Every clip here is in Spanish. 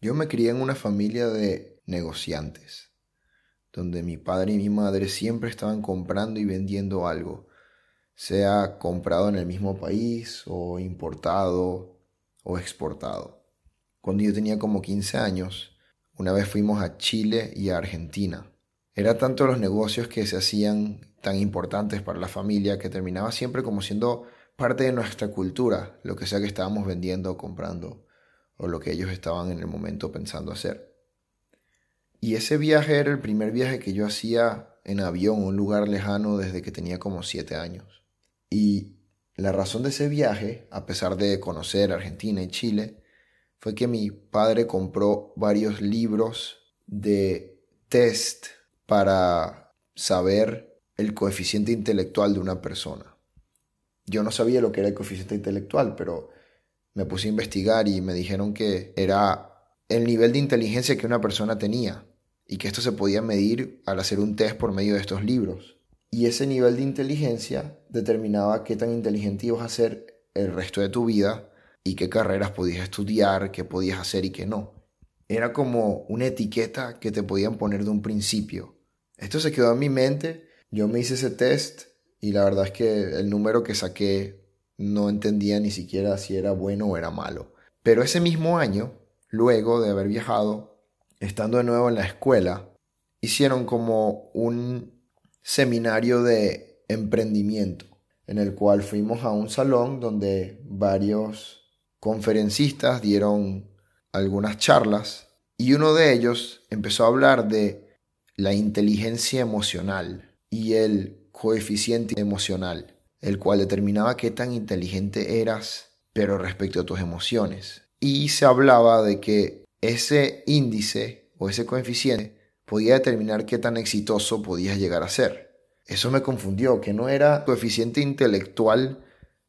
Yo me crié en una familia de negociantes, donde mi padre y mi madre siempre estaban comprando y vendiendo algo, sea comprado en el mismo país o importado o exportado. Cuando yo tenía como 15 años, una vez fuimos a Chile y a Argentina. Era tanto los negocios que se hacían tan importantes para la familia que terminaba siempre como siendo parte de nuestra cultura, lo que sea que estábamos vendiendo o comprando o lo que ellos estaban en el momento pensando hacer. Y ese viaje era el primer viaje que yo hacía en avión un lugar lejano desde que tenía como siete años. Y la razón de ese viaje, a pesar de conocer Argentina y Chile, fue que mi padre compró varios libros de test para saber el coeficiente intelectual de una persona. Yo no sabía lo que era el coeficiente intelectual, pero me puse a investigar y me dijeron que era el nivel de inteligencia que una persona tenía y que esto se podía medir al hacer un test por medio de estos libros. Y ese nivel de inteligencia determinaba qué tan inteligente ibas a ser el resto de tu vida y qué carreras podías estudiar, qué podías hacer y qué no. Era como una etiqueta que te podían poner de un principio. Esto se quedó en mi mente, yo me hice ese test y la verdad es que el número que saqué no entendía ni siquiera si era bueno o era malo. Pero ese mismo año, luego de haber viajado, estando de nuevo en la escuela, hicieron como un seminario de emprendimiento, en el cual fuimos a un salón donde varios conferencistas dieron algunas charlas y uno de ellos empezó a hablar de la inteligencia emocional y el coeficiente emocional el cual determinaba qué tan inteligente eras, pero respecto a tus emociones. Y se hablaba de que ese índice o ese coeficiente podía determinar qué tan exitoso podías llegar a ser. Eso me confundió, que no era coeficiente intelectual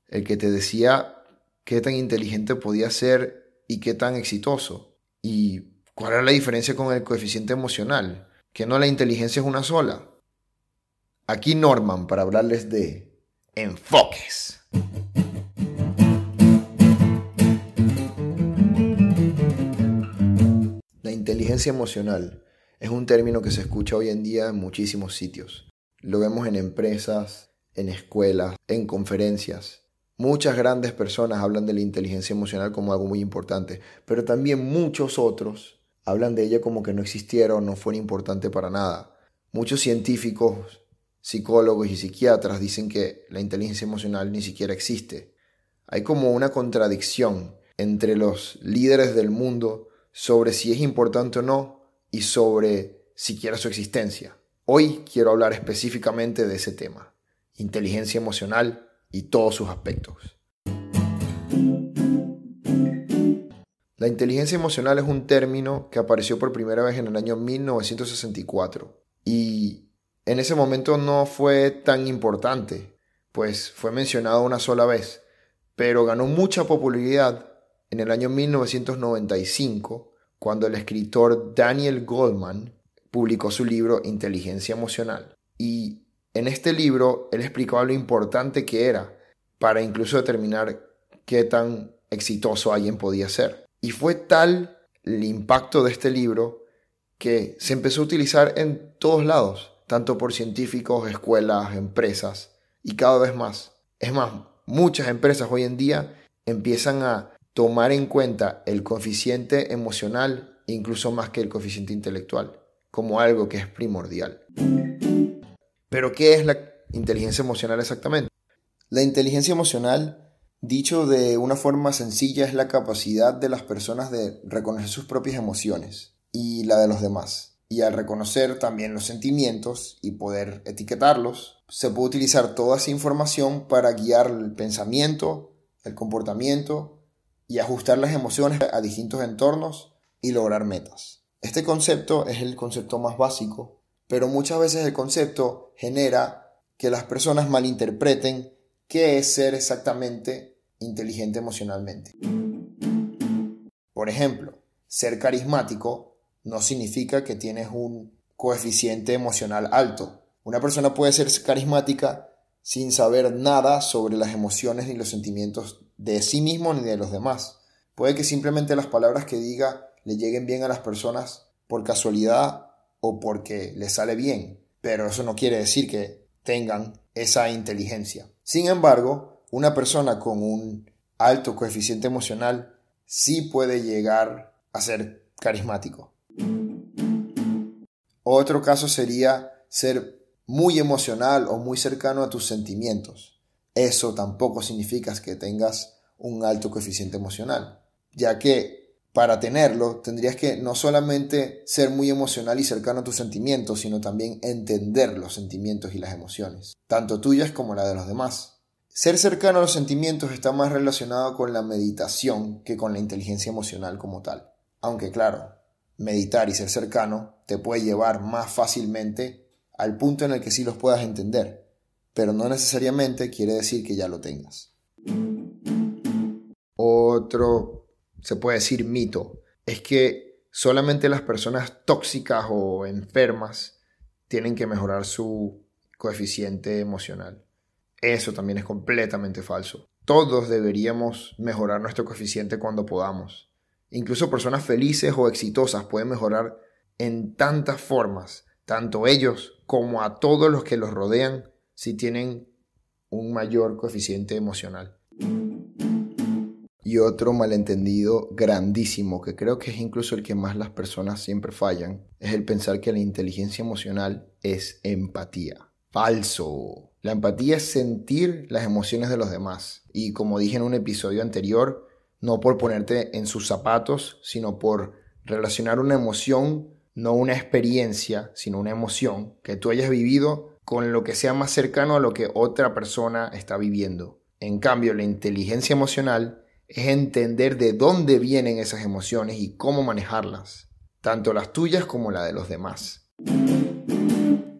el que te decía qué tan inteligente podías ser y qué tan exitoso. ¿Y cuál era la diferencia con el coeficiente emocional? Que no la inteligencia es una sola. Aquí Norman para hablarles de enfoques. La inteligencia emocional es un término que se escucha hoy en día en muchísimos sitios. Lo vemos en empresas, en escuelas, en conferencias. Muchas grandes personas hablan de la inteligencia emocional como algo muy importante, pero también muchos otros hablan de ella como que no existiera o no fuera importante para nada. Muchos científicos psicólogos y psiquiatras dicen que la inteligencia emocional ni siquiera existe. Hay como una contradicción entre los líderes del mundo sobre si es importante o no y sobre siquiera su existencia. Hoy quiero hablar específicamente de ese tema, inteligencia emocional y todos sus aspectos. La inteligencia emocional es un término que apareció por primera vez en el año 1964 y en ese momento no fue tan importante, pues fue mencionado una sola vez, pero ganó mucha popularidad en el año 1995 cuando el escritor Daniel Goldman publicó su libro Inteligencia Emocional. Y en este libro él explicaba lo importante que era para incluso determinar qué tan exitoso alguien podía ser. Y fue tal el impacto de este libro que se empezó a utilizar en todos lados tanto por científicos, escuelas, empresas y cada vez más. Es más, muchas empresas hoy en día empiezan a tomar en cuenta el coeficiente emocional incluso más que el coeficiente intelectual, como algo que es primordial. Pero ¿qué es la inteligencia emocional exactamente? La inteligencia emocional, dicho de una forma sencilla, es la capacidad de las personas de reconocer sus propias emociones y la de los demás y al reconocer también los sentimientos y poder etiquetarlos, se puede utilizar toda esa información para guiar el pensamiento, el comportamiento y ajustar las emociones a distintos entornos y lograr metas. Este concepto es el concepto más básico, pero muchas veces el concepto genera que las personas malinterpreten qué es ser exactamente inteligente emocionalmente. Por ejemplo, ser carismático no significa que tienes un coeficiente emocional alto. Una persona puede ser carismática sin saber nada sobre las emociones ni los sentimientos de sí mismo ni de los demás. Puede que simplemente las palabras que diga le lleguen bien a las personas por casualidad o porque les sale bien, pero eso no quiere decir que tengan esa inteligencia. Sin embargo, una persona con un alto coeficiente emocional sí puede llegar a ser carismático. Otro caso sería ser muy emocional o muy cercano a tus sentimientos. Eso tampoco significa que tengas un alto coeficiente emocional, ya que para tenerlo tendrías que no solamente ser muy emocional y cercano a tus sentimientos, sino también entender los sentimientos y las emociones, tanto tuyas como la de los demás. Ser cercano a los sentimientos está más relacionado con la meditación que con la inteligencia emocional como tal. Aunque claro, meditar y ser cercano te puede llevar más fácilmente al punto en el que sí los puedas entender, pero no necesariamente quiere decir que ya lo tengas. Otro, se puede decir mito, es que solamente las personas tóxicas o enfermas tienen que mejorar su coeficiente emocional. Eso también es completamente falso. Todos deberíamos mejorar nuestro coeficiente cuando podamos. Incluso personas felices o exitosas pueden mejorar en tantas formas, tanto ellos como a todos los que los rodean, si tienen un mayor coeficiente emocional. Y otro malentendido grandísimo, que creo que es incluso el que más las personas siempre fallan, es el pensar que la inteligencia emocional es empatía. Falso. La empatía es sentir las emociones de los demás. Y como dije en un episodio anterior, no por ponerte en sus zapatos, sino por relacionar una emoción, no una experiencia, sino una emoción que tú hayas vivido con lo que sea más cercano a lo que otra persona está viviendo. En cambio, la inteligencia emocional es entender de dónde vienen esas emociones y cómo manejarlas, tanto las tuyas como la de los demás.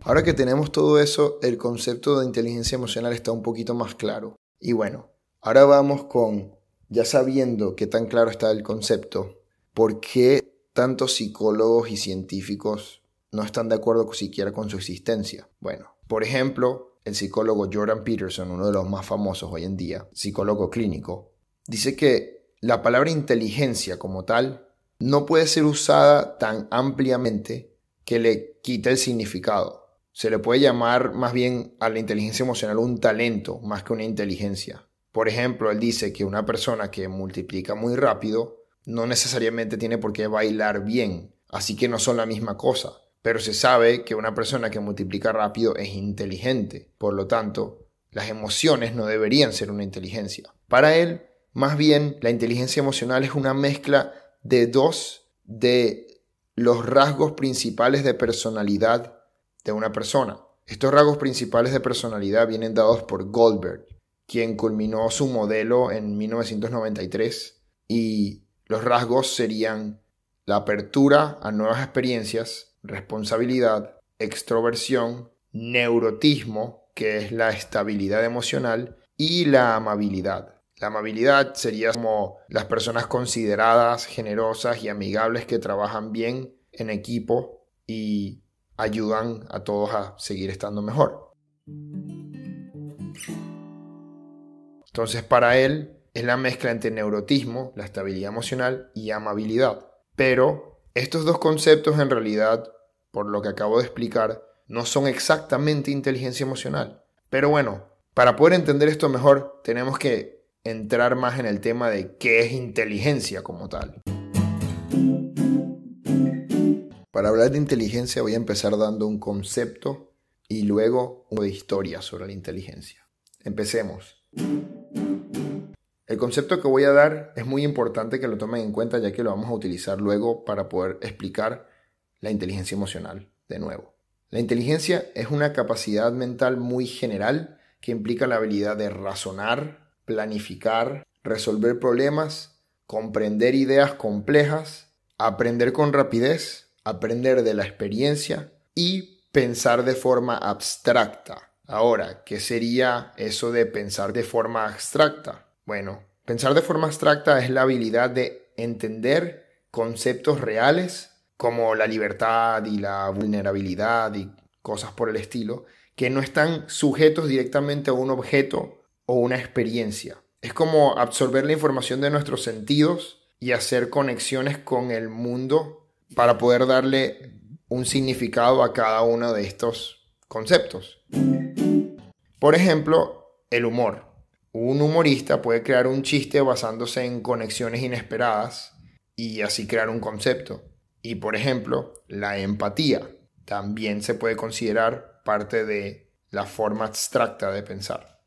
Ahora que tenemos todo eso, el concepto de inteligencia emocional está un poquito más claro. Y bueno, ahora vamos con ya sabiendo qué tan claro está el concepto, ¿por qué tantos psicólogos y científicos no están de acuerdo siquiera con su existencia? Bueno, por ejemplo, el psicólogo Jordan Peterson, uno de los más famosos hoy en día, psicólogo clínico, dice que la palabra inteligencia como tal no puede ser usada tan ampliamente que le quite el significado. Se le puede llamar más bien a la inteligencia emocional un talento más que una inteligencia. Por ejemplo, él dice que una persona que multiplica muy rápido no necesariamente tiene por qué bailar bien, así que no son la misma cosa. Pero se sabe que una persona que multiplica rápido es inteligente, por lo tanto, las emociones no deberían ser una inteligencia. Para él, más bien, la inteligencia emocional es una mezcla de dos de los rasgos principales de personalidad de una persona. Estos rasgos principales de personalidad vienen dados por Goldberg quien culminó su modelo en 1993 y los rasgos serían la apertura a nuevas experiencias, responsabilidad, extroversión, neurotismo, que es la estabilidad emocional, y la amabilidad. La amabilidad sería como las personas consideradas, generosas y amigables que trabajan bien en equipo y ayudan a todos a seguir estando mejor. Entonces para él es la mezcla entre neurotismo, la estabilidad emocional y amabilidad. Pero estos dos conceptos en realidad, por lo que acabo de explicar, no son exactamente inteligencia emocional. Pero bueno, para poder entender esto mejor tenemos que entrar más en el tema de qué es inteligencia como tal. Para hablar de inteligencia voy a empezar dando un concepto y luego de historia sobre la inteligencia. Empecemos. El concepto que voy a dar es muy importante que lo tomen en cuenta ya que lo vamos a utilizar luego para poder explicar la inteligencia emocional de nuevo. La inteligencia es una capacidad mental muy general que implica la habilidad de razonar, planificar, resolver problemas, comprender ideas complejas, aprender con rapidez, aprender de la experiencia y pensar de forma abstracta. Ahora, ¿qué sería eso de pensar de forma abstracta? Bueno, pensar de forma abstracta es la habilidad de entender conceptos reales como la libertad y la vulnerabilidad y cosas por el estilo, que no están sujetos directamente a un objeto o una experiencia. Es como absorber la información de nuestros sentidos y hacer conexiones con el mundo para poder darle un significado a cada uno de estos conceptos. Por ejemplo, el humor. Un humorista puede crear un chiste basándose en conexiones inesperadas y así crear un concepto. Y por ejemplo, la empatía también se puede considerar parte de la forma abstracta de pensar.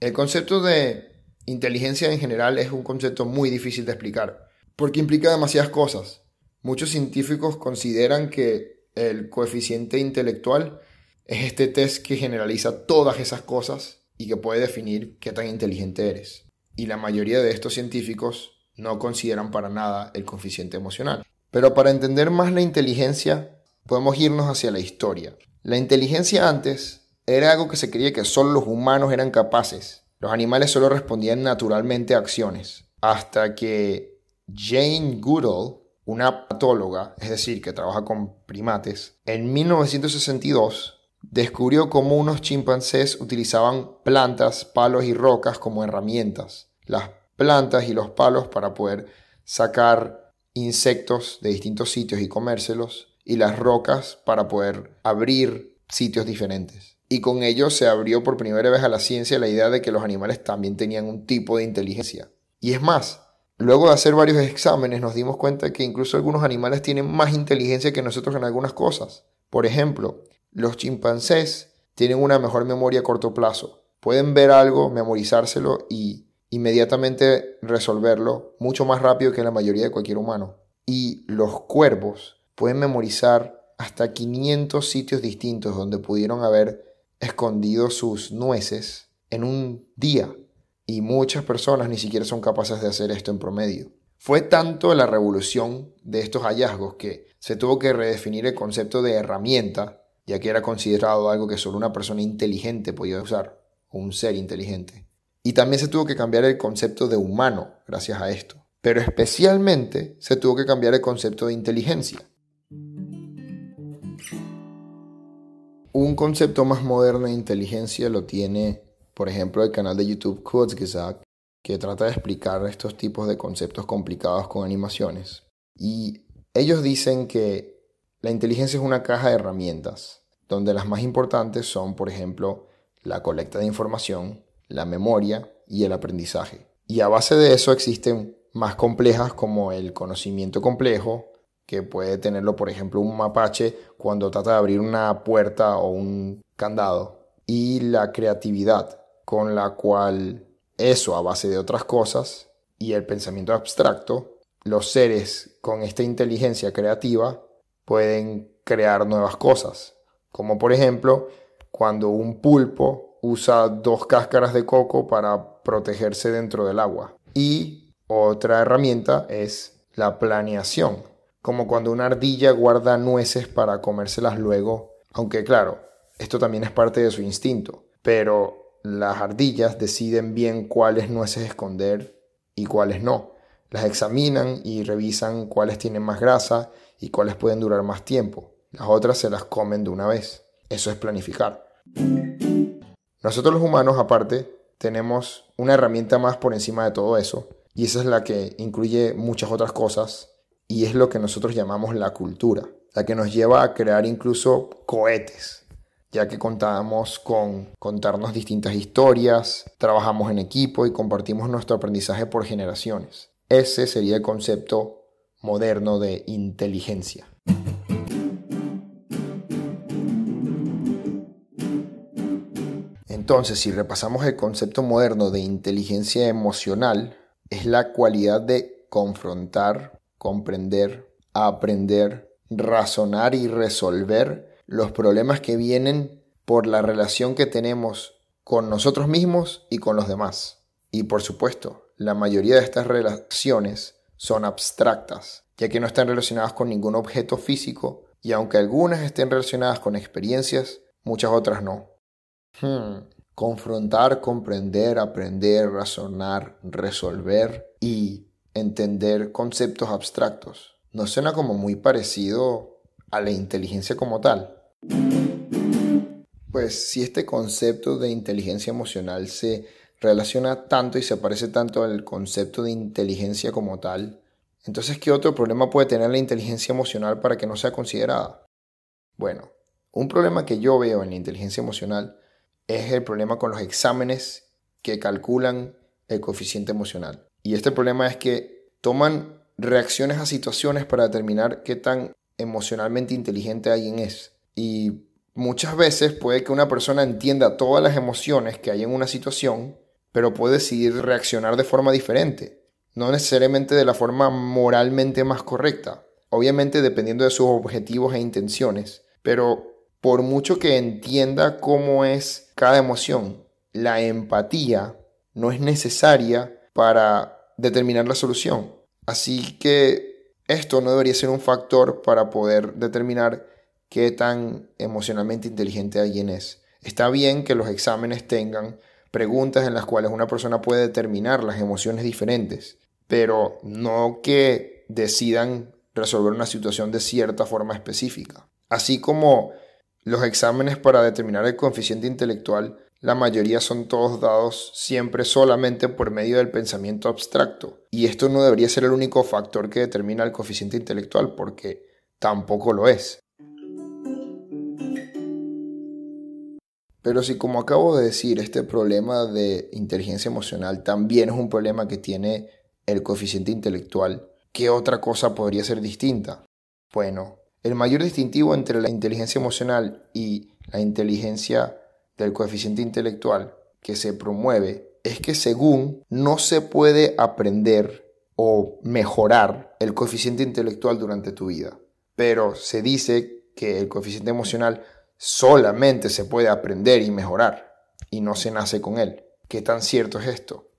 El concepto de inteligencia en general es un concepto muy difícil de explicar, porque implica demasiadas cosas. Muchos científicos consideran que el coeficiente intelectual es este test que generaliza todas esas cosas y que puede definir qué tan inteligente eres. Y la mayoría de estos científicos no consideran para nada el coeficiente emocional. Pero para entender más la inteligencia, podemos irnos hacia la historia. La inteligencia antes era algo que se creía que solo los humanos eran capaces. Los animales solo respondían naturalmente a acciones. Hasta que Jane Goodall, una patóloga, es decir, que trabaja con primates, en 1962 descubrió cómo unos chimpancés utilizaban plantas, palos y rocas como herramientas. Las plantas y los palos para poder sacar insectos de distintos sitios y comérselos y las rocas para poder abrir sitios diferentes. Y con ello se abrió por primera vez a la ciencia la idea de que los animales también tenían un tipo de inteligencia. Y es más, luego de hacer varios exámenes nos dimos cuenta que incluso algunos animales tienen más inteligencia que nosotros en algunas cosas. Por ejemplo, los chimpancés tienen una mejor memoria a corto plazo. Pueden ver algo, memorizárselo y inmediatamente resolverlo mucho más rápido que la mayoría de cualquier humano. Y los cuervos pueden memorizar hasta 500 sitios distintos donde pudieron haber escondido sus nueces en un día. Y muchas personas ni siquiera son capaces de hacer esto en promedio. Fue tanto la revolución de estos hallazgos que se tuvo que redefinir el concepto de herramienta ya que era considerado algo que solo una persona inteligente podía usar, o un ser inteligente. Y también se tuvo que cambiar el concepto de humano gracias a esto. Pero especialmente se tuvo que cambiar el concepto de inteligencia. Un concepto más moderno de inteligencia lo tiene, por ejemplo, el canal de YouTube Kurzgesagt, que trata de explicar estos tipos de conceptos complicados con animaciones. Y ellos dicen que la inteligencia es una caja de herramientas, donde las más importantes son, por ejemplo, la colecta de información, la memoria y el aprendizaje. Y a base de eso existen más complejas como el conocimiento complejo, que puede tenerlo, por ejemplo, un mapache cuando trata de abrir una puerta o un candado, y la creatividad, con la cual eso a base de otras cosas y el pensamiento abstracto, los seres con esta inteligencia creativa pueden crear nuevas cosas, como por ejemplo cuando un pulpo usa dos cáscaras de coco para protegerse dentro del agua. Y otra herramienta es la planeación, como cuando una ardilla guarda nueces para comérselas luego, aunque claro, esto también es parte de su instinto, pero las ardillas deciden bien cuáles nueces esconder y cuáles no. Las examinan y revisan cuáles tienen más grasa y cuáles pueden durar más tiempo. Las otras se las comen de una vez. Eso es planificar. Nosotros los humanos, aparte, tenemos una herramienta más por encima de todo eso, y esa es la que incluye muchas otras cosas, y es lo que nosotros llamamos la cultura, la que nos lleva a crear incluso cohetes, ya que contamos con contarnos distintas historias, trabajamos en equipo y compartimos nuestro aprendizaje por generaciones. Ese sería el concepto moderno de inteligencia. Entonces, si repasamos el concepto moderno de inteligencia emocional, es la cualidad de confrontar, comprender, aprender, razonar y resolver los problemas que vienen por la relación que tenemos con nosotros mismos y con los demás. Y por supuesto, la mayoría de estas relaciones son abstractas, ya que no están relacionadas con ningún objeto físico y aunque algunas estén relacionadas con experiencias, muchas otras no. Hmm. Confrontar, comprender, aprender, razonar, resolver y entender conceptos abstractos. ¿No suena como muy parecido a la inteligencia como tal? Pues si este concepto de inteligencia emocional se relaciona tanto y se parece tanto al concepto de inteligencia como tal, entonces ¿qué otro problema puede tener la inteligencia emocional para que no sea considerada? Bueno, un problema que yo veo en la inteligencia emocional es el problema con los exámenes que calculan el coeficiente emocional. Y este problema es que toman reacciones a situaciones para determinar qué tan emocionalmente inteligente alguien es. Y muchas veces puede que una persona entienda todas las emociones que hay en una situación, pero puede decidir reaccionar de forma diferente, no necesariamente de la forma moralmente más correcta, obviamente dependiendo de sus objetivos e intenciones, pero por mucho que entienda cómo es cada emoción, la empatía no es necesaria para determinar la solución. Así que esto no debería ser un factor para poder determinar qué tan emocionalmente inteligente alguien es. Está bien que los exámenes tengan preguntas en las cuales una persona puede determinar las emociones diferentes, pero no que decidan resolver una situación de cierta forma específica. Así como los exámenes para determinar el coeficiente intelectual, la mayoría son todos dados siempre solamente por medio del pensamiento abstracto. Y esto no debería ser el único factor que determina el coeficiente intelectual, porque tampoco lo es. Pero si como acabo de decir, este problema de inteligencia emocional también es un problema que tiene el coeficiente intelectual, ¿qué otra cosa podría ser distinta? Bueno, el mayor distintivo entre la inteligencia emocional y la inteligencia del coeficiente intelectual que se promueve es que según no se puede aprender o mejorar el coeficiente intelectual durante tu vida, pero se dice que el coeficiente emocional solamente se puede aprender y mejorar y no se nace con él. ¿Qué tan cierto es esto?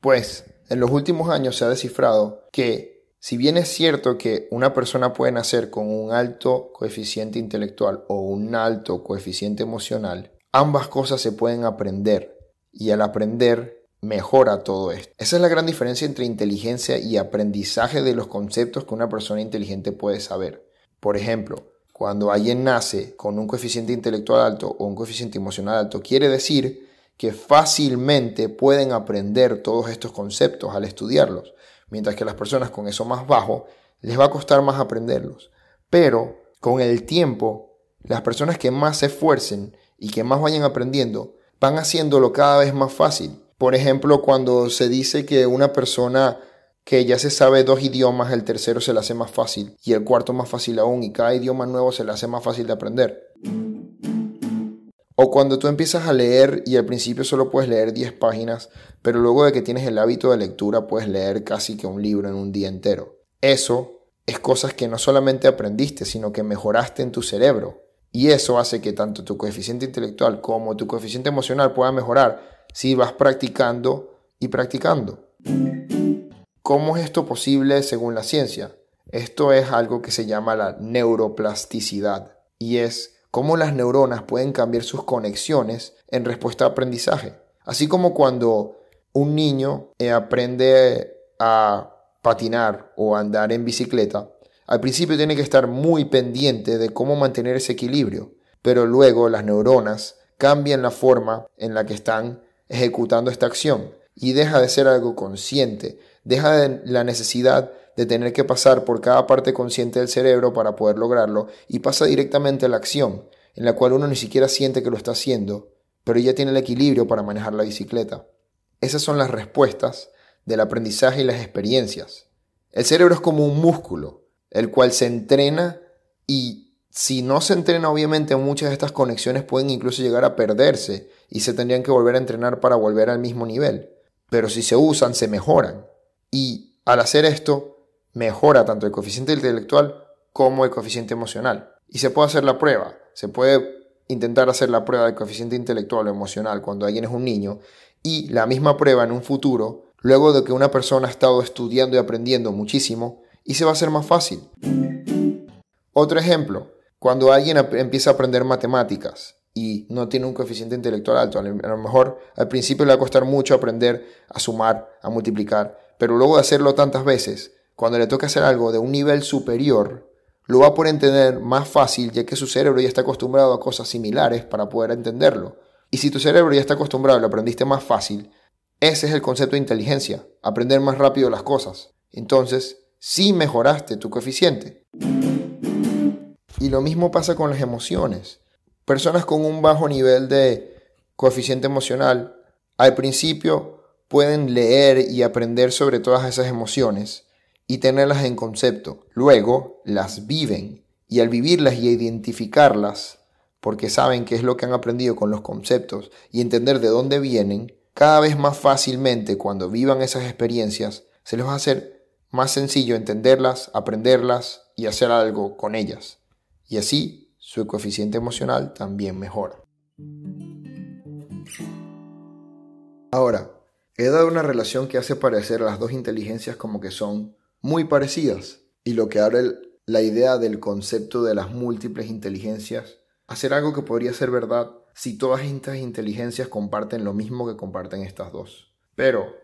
Pues en los últimos años se ha descifrado que si bien es cierto que una persona puede nacer con un alto coeficiente intelectual o un alto coeficiente emocional, ambas cosas se pueden aprender y al aprender mejora todo esto. Esa es la gran diferencia entre inteligencia y aprendizaje de los conceptos que una persona inteligente puede saber. Por ejemplo, cuando alguien nace con un coeficiente intelectual alto o un coeficiente emocional alto, quiere decir que fácilmente pueden aprender todos estos conceptos al estudiarlos, mientras que las personas con eso más bajo les va a costar más aprenderlos. Pero con el tiempo, las personas que más se esfuercen y que más vayan aprendiendo van haciéndolo cada vez más fácil. Por ejemplo, cuando se dice que una persona que ya se sabe dos idiomas, el tercero se le hace más fácil y el cuarto más fácil aún y cada idioma nuevo se le hace más fácil de aprender. O cuando tú empiezas a leer y al principio solo puedes leer 10 páginas, pero luego de que tienes el hábito de lectura puedes leer casi que un libro en un día entero. Eso es cosas que no solamente aprendiste, sino que mejoraste en tu cerebro. Y eso hace que tanto tu coeficiente intelectual como tu coeficiente emocional pueda mejorar si vas practicando y practicando. ¿Cómo es esto posible según la ciencia? Esto es algo que se llama la neuroplasticidad y es cómo las neuronas pueden cambiar sus conexiones en respuesta a aprendizaje. Así como cuando un niño eh, aprende a patinar o andar en bicicleta, al principio tiene que estar muy pendiente de cómo mantener ese equilibrio, pero luego las neuronas cambian la forma en la que están ejecutando esta acción y deja de ser algo consciente, deja de la necesidad de tener que pasar por cada parte consciente del cerebro para poder lograrlo y pasa directamente a la acción, en la cual uno ni siquiera siente que lo está haciendo, pero ya tiene el equilibrio para manejar la bicicleta. Esas son las respuestas del aprendizaje y las experiencias. El cerebro es como un músculo, el cual se entrena y si no se entrena obviamente muchas de estas conexiones pueden incluso llegar a perderse y se tendrían que volver a entrenar para volver al mismo nivel pero si se usan, se mejoran. Y al hacer esto, mejora tanto el coeficiente intelectual como el coeficiente emocional. Y se puede hacer la prueba. Se puede intentar hacer la prueba del coeficiente intelectual o emocional cuando alguien es un niño y la misma prueba en un futuro, luego de que una persona ha estado estudiando y aprendiendo muchísimo, y se va a hacer más fácil. Otro ejemplo, cuando alguien empieza a aprender matemáticas y no tiene un coeficiente intelectual alto. A lo mejor al principio le va a costar mucho aprender a sumar, a multiplicar, pero luego de hacerlo tantas veces, cuando le toca hacer algo de un nivel superior, lo va a poder entender más fácil ya que su cerebro ya está acostumbrado a cosas similares para poder entenderlo. Y si tu cerebro ya está acostumbrado, lo aprendiste más fácil, ese es el concepto de inteligencia, aprender más rápido las cosas. Entonces, sí mejoraste tu coeficiente. Y lo mismo pasa con las emociones. Personas con un bajo nivel de coeficiente emocional, al principio pueden leer y aprender sobre todas esas emociones y tenerlas en concepto. Luego las viven y al vivirlas y identificarlas, porque saben qué es lo que han aprendido con los conceptos y entender de dónde vienen, cada vez más fácilmente cuando vivan esas experiencias, se les va a hacer más sencillo entenderlas, aprenderlas y hacer algo con ellas. Y así su coeficiente emocional también mejora. Ahora, he dado una relación que hace parecer a las dos inteligencias como que son muy parecidas y lo que abre la idea del concepto de las múltiples inteligencias, hacer algo que podría ser verdad si todas estas inteligencias comparten lo mismo que comparten estas dos. Pero,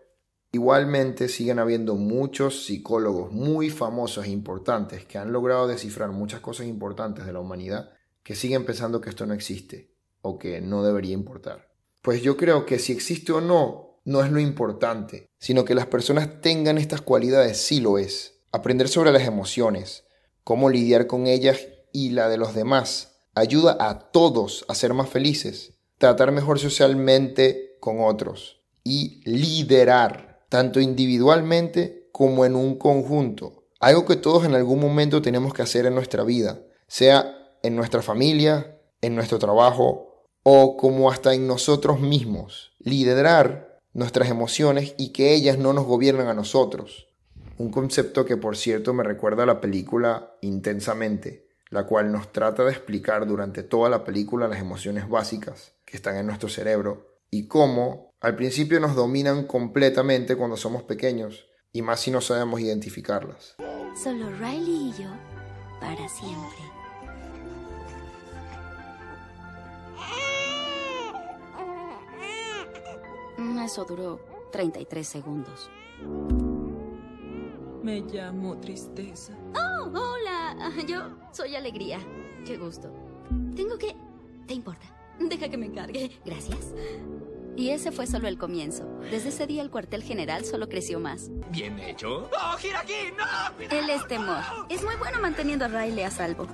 igualmente siguen habiendo muchos psicólogos muy famosos e importantes que han logrado descifrar muchas cosas importantes de la humanidad que siguen pensando que esto no existe o que no debería importar. Pues yo creo que si existe o no, no es lo importante, sino que las personas tengan estas cualidades, sí lo es. Aprender sobre las emociones, cómo lidiar con ellas y la de los demás, ayuda a todos a ser más felices, tratar mejor socialmente con otros y liderar, tanto individualmente como en un conjunto. Algo que todos en algún momento tenemos que hacer en nuestra vida, sea en nuestra familia, en nuestro trabajo o como hasta en nosotros mismos. Liderar nuestras emociones y que ellas no nos gobiernan a nosotros. Un concepto que por cierto me recuerda a la película Intensamente, la cual nos trata de explicar durante toda la película las emociones básicas que están en nuestro cerebro y cómo al principio nos dominan completamente cuando somos pequeños y más si no sabemos identificarlas. Solo Riley y yo para siempre. Eso duró 33 segundos. Me llamo Tristeza. Oh, hola. Yo soy Alegría. Qué gusto. Tengo que... ¿Te importa? Deja que me encargue. Gracias. Y ese fue solo el comienzo. Desde ese día el cuartel general solo creció más. Bien hecho. ¡Oh, gira aquí! ¡No! Él es temor. Es muy bueno manteniendo a Riley a salvo.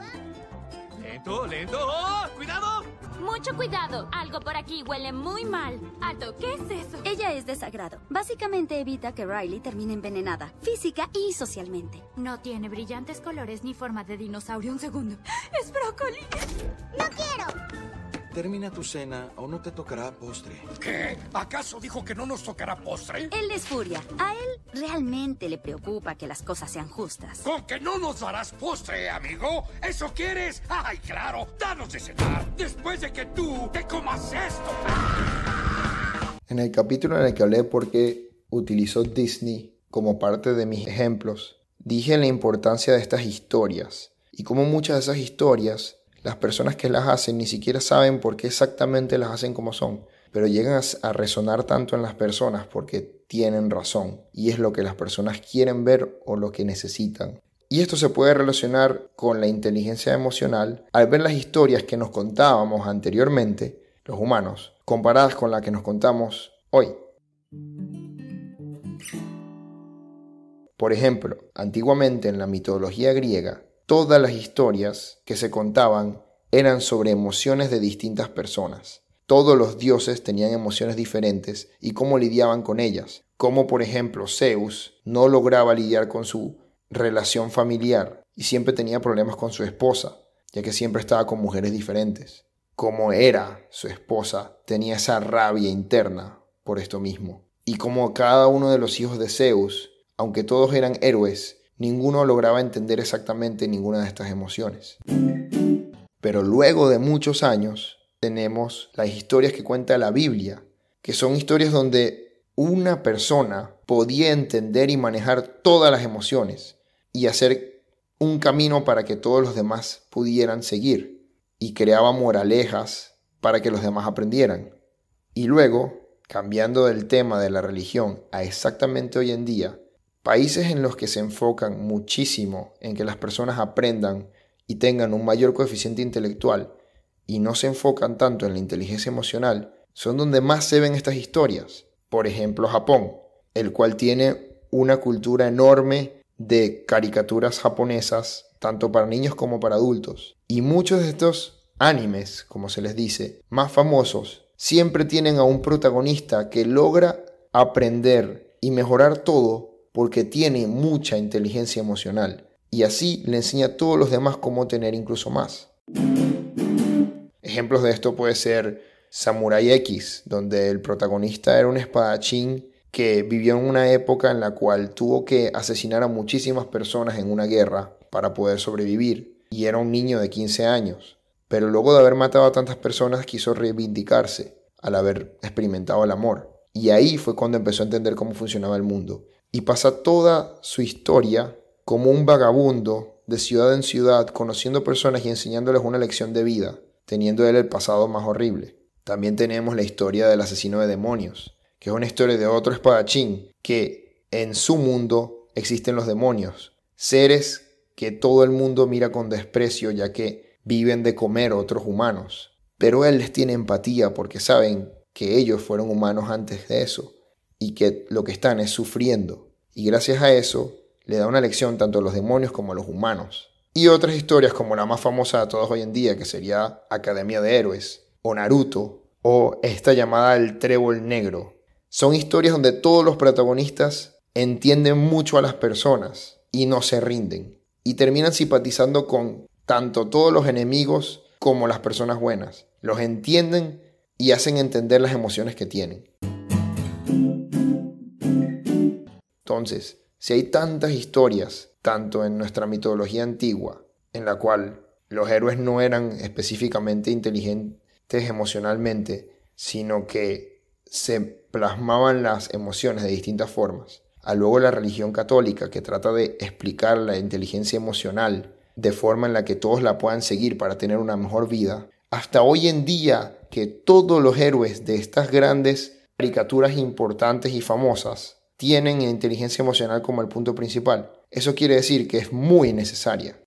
Lento, lento. ¡Oh! ¡Cuidado! Mucho cuidado. Algo por aquí huele muy mal. Alto, ¿qué es eso? Ella es desagrado. Básicamente evita que Riley termine envenenada, física y socialmente. No tiene brillantes colores ni forma de dinosaurio. Un segundo. ¡Es brócoli! ¡No quiero! Termina tu cena o no te tocará postre. ¿Qué? ¿Acaso dijo que no nos tocará postre? Él es furia. A él realmente le preocupa que las cosas sean justas. ¿Con que no nos darás postre, amigo? ¿Eso quieres? ¡Ay, claro! ¡Danos de cenar! Después de que tú te comas esto. En el capítulo en el que hablé por qué utilizó Disney como parte de mis ejemplos, dije la importancia de estas historias y cómo muchas de esas historias las personas que las hacen ni siquiera saben por qué exactamente las hacen como son, pero llegan a resonar tanto en las personas porque tienen razón y es lo que las personas quieren ver o lo que necesitan. Y esto se puede relacionar con la inteligencia emocional al ver las historias que nos contábamos anteriormente, los humanos, comparadas con la que nos contamos hoy. Por ejemplo, antiguamente en la mitología griega, Todas las historias que se contaban eran sobre emociones de distintas personas. Todos los dioses tenían emociones diferentes y cómo lidiaban con ellas. Como por ejemplo Zeus no lograba lidiar con su relación familiar y siempre tenía problemas con su esposa, ya que siempre estaba con mujeres diferentes. Como era su esposa, tenía esa rabia interna por esto mismo. Y como cada uno de los hijos de Zeus, aunque todos eran héroes, ninguno lograba entender exactamente ninguna de estas emociones. Pero luego de muchos años tenemos las historias que cuenta la Biblia, que son historias donde una persona podía entender y manejar todas las emociones y hacer un camino para que todos los demás pudieran seguir y creaba moralejas para que los demás aprendieran. Y luego, cambiando del tema de la religión a exactamente hoy en día, Países en los que se enfocan muchísimo en que las personas aprendan y tengan un mayor coeficiente intelectual y no se enfocan tanto en la inteligencia emocional, son donde más se ven estas historias. Por ejemplo, Japón, el cual tiene una cultura enorme de caricaturas japonesas, tanto para niños como para adultos. Y muchos de estos animes, como se les dice, más famosos, siempre tienen a un protagonista que logra aprender y mejorar todo porque tiene mucha inteligencia emocional y así le enseña a todos los demás cómo tener incluso más. Ejemplos de esto puede ser Samurai X, donde el protagonista era un espadachín que vivió en una época en la cual tuvo que asesinar a muchísimas personas en una guerra para poder sobrevivir, y era un niño de 15 años. Pero luego de haber matado a tantas personas quiso reivindicarse al haber experimentado el amor. Y ahí fue cuando empezó a entender cómo funcionaba el mundo. Y pasa toda su historia como un vagabundo de ciudad en ciudad, conociendo personas y enseñándoles una lección de vida, teniendo él el pasado más horrible. También tenemos la historia del asesino de demonios, que es una historia de otro espadachín, que en su mundo existen los demonios, seres que todo el mundo mira con desprecio ya que viven de comer otros humanos. Pero él les tiene empatía porque saben que ellos fueron humanos antes de eso y que lo que están es sufriendo. Y gracias a eso le da una lección tanto a los demonios como a los humanos. Y otras historias como la más famosa de todas hoy en día, que sería Academia de Héroes, o Naruto, o esta llamada El Trébol Negro. Son historias donde todos los protagonistas entienden mucho a las personas y no se rinden. Y terminan simpatizando con tanto todos los enemigos como las personas buenas. Los entienden y hacen entender las emociones que tienen. Entonces, si hay tantas historias, tanto en nuestra mitología antigua, en la cual los héroes no eran específicamente inteligentes emocionalmente, sino que se plasmaban las emociones de distintas formas, a luego la religión católica que trata de explicar la inteligencia emocional de forma en la que todos la puedan seguir para tener una mejor vida, hasta hoy en día que todos los héroes de estas grandes caricaturas importantes y famosas tienen inteligencia emocional como el punto principal. Eso quiere decir que es muy necesaria.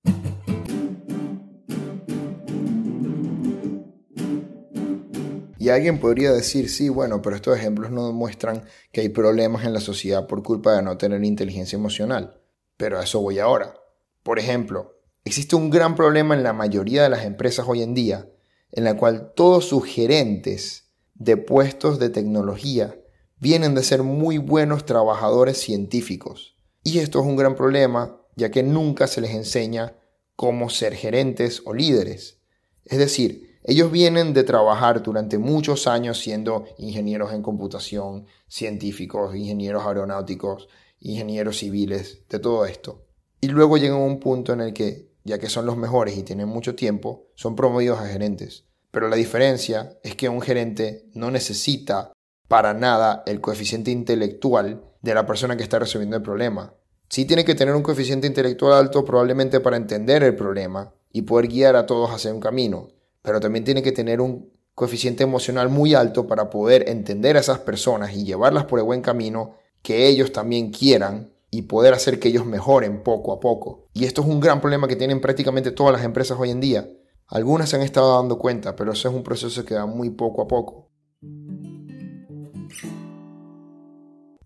Y alguien podría decir, sí, bueno, pero estos ejemplos no demuestran que hay problemas en la sociedad por culpa de no tener inteligencia emocional. Pero a eso voy ahora. Por ejemplo, existe un gran problema en la mayoría de las empresas hoy en día en la cual todos sus gerentes de puestos de tecnología vienen de ser muy buenos trabajadores científicos. Y esto es un gran problema, ya que nunca se les enseña cómo ser gerentes o líderes. Es decir, ellos vienen de trabajar durante muchos años siendo ingenieros en computación, científicos, ingenieros aeronáuticos, ingenieros civiles, de todo esto. Y luego llegan a un punto en el que ya que son los mejores y tienen mucho tiempo, son promovidos a gerentes. Pero la diferencia es que un gerente no necesita para nada el coeficiente intelectual de la persona que está resolviendo el problema. Sí tiene que tener un coeficiente intelectual alto probablemente para entender el problema y poder guiar a todos hacia un camino, pero también tiene que tener un coeficiente emocional muy alto para poder entender a esas personas y llevarlas por el buen camino que ellos también quieran y poder hacer que ellos mejoren poco a poco. Y esto es un gran problema que tienen prácticamente todas las empresas hoy en día. Algunas se han estado dando cuenta, pero eso es un proceso que va muy poco a poco.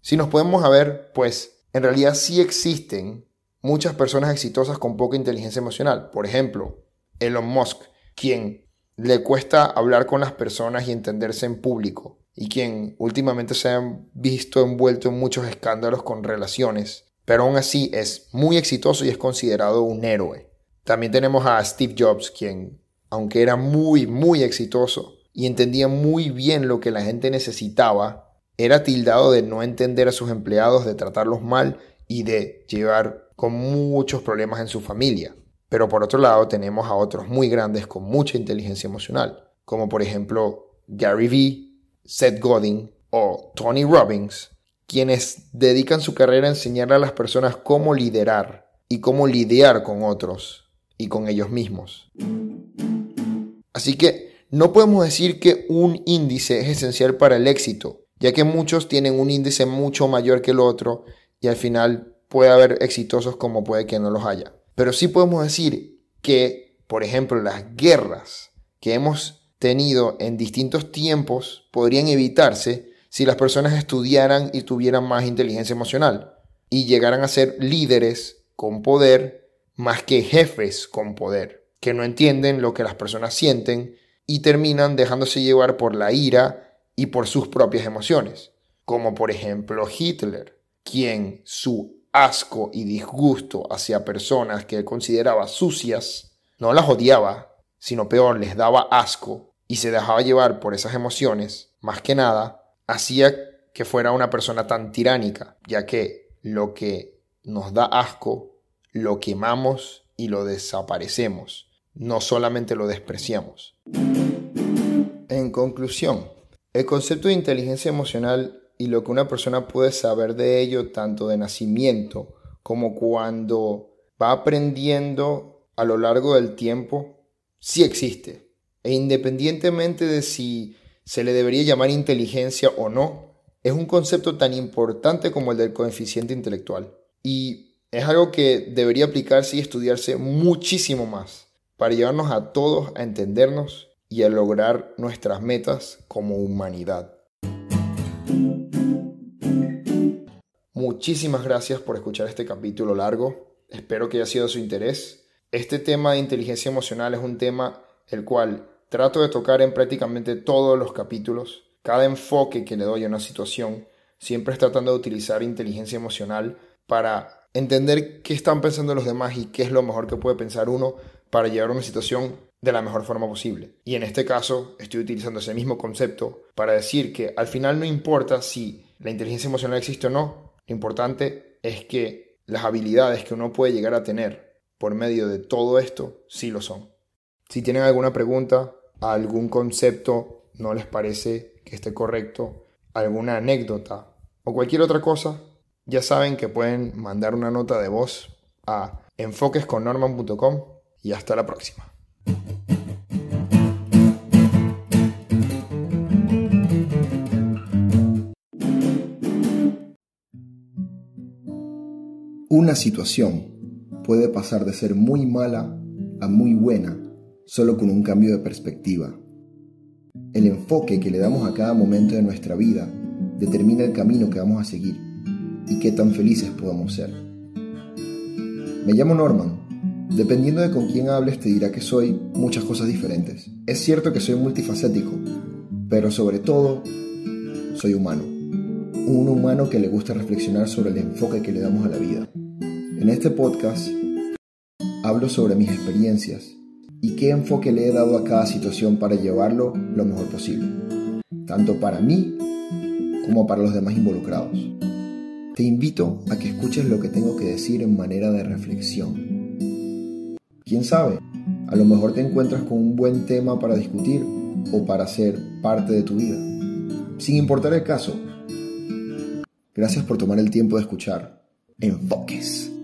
Si nos podemos ver, pues en realidad sí existen muchas personas exitosas con poca inteligencia emocional. Por ejemplo, Elon Musk, quien le cuesta hablar con las personas y entenderse en público y quien últimamente se ha visto envuelto en muchos escándalos con relaciones, pero aún así es muy exitoso y es considerado un héroe. También tenemos a Steve Jobs, quien, aunque era muy, muy exitoso y entendía muy bien lo que la gente necesitaba, era tildado de no entender a sus empleados, de tratarlos mal y de llevar con muchos problemas en su familia. Pero por otro lado tenemos a otros muy grandes con mucha inteligencia emocional, como por ejemplo Gary Vee, Seth Godin o Tony Robbins, quienes dedican su carrera a enseñarle a las personas cómo liderar y cómo lidiar con otros y con ellos mismos. Así que no podemos decir que un índice es esencial para el éxito, ya que muchos tienen un índice mucho mayor que el otro y al final puede haber exitosos como puede que no los haya. Pero sí podemos decir que, por ejemplo, las guerras que hemos tenido en distintos tiempos podrían evitarse si las personas estudiaran y tuvieran más inteligencia emocional y llegaran a ser líderes con poder más que jefes con poder, que no entienden lo que las personas sienten y terminan dejándose llevar por la ira y por sus propias emociones, como por ejemplo Hitler, quien su asco y disgusto hacia personas que él consideraba sucias, no las odiaba, sino peor, les daba asco y se dejaba llevar por esas emociones, más que nada, hacía que fuera una persona tan tiránica, ya que lo que nos da asco, lo quemamos y lo desaparecemos, no solamente lo despreciamos. En conclusión, el concepto de inteligencia emocional y lo que una persona puede saber de ello tanto de nacimiento como cuando va aprendiendo a lo largo del tiempo, sí existe. E independientemente de si se le debería llamar inteligencia o no, es un concepto tan importante como el del coeficiente intelectual. Y es algo que debería aplicarse y estudiarse muchísimo más para llevarnos a todos a entendernos y a lograr nuestras metas como humanidad. Muchísimas gracias por escuchar este capítulo largo. Espero que haya sido de su interés. Este tema de inteligencia emocional es un tema el cual trato de tocar en prácticamente todos los capítulos. Cada enfoque que le doy a una situación siempre es tratando de utilizar inteligencia emocional para entender qué están pensando los demás y qué es lo mejor que puede pensar uno para llevar una situación de la mejor forma posible. Y en este caso estoy utilizando ese mismo concepto para decir que al final no importa si la inteligencia emocional existe o no, lo importante es que las habilidades que uno puede llegar a tener por medio de todo esto sí lo son. Si tienen alguna pregunta, algún concepto no les parece que esté correcto, alguna anécdota o cualquier otra cosa, ya saben que pueden mandar una nota de voz a enfoquesconnorman.com y hasta la próxima. Una situación puede pasar de ser muy mala a muy buena solo con un cambio de perspectiva. El enfoque que le damos a cada momento de nuestra vida determina el camino que vamos a seguir y qué tan felices podamos ser. Me llamo Norman. Dependiendo de con quién hables te dirá que soy muchas cosas diferentes. Es cierto que soy multifacético, pero sobre todo soy humano. Un humano que le gusta reflexionar sobre el enfoque que le damos a la vida. En este podcast hablo sobre mis experiencias y qué enfoque le he dado a cada situación para llevarlo lo mejor posible, tanto para mí como para los demás involucrados. Te invito a que escuches lo que tengo que decir en manera de reflexión. ¿Quién sabe? A lo mejor te encuentras con un buen tema para discutir o para ser parte de tu vida. Sin importar el caso. Gracias por tomar el tiempo de escuchar. Enfoques.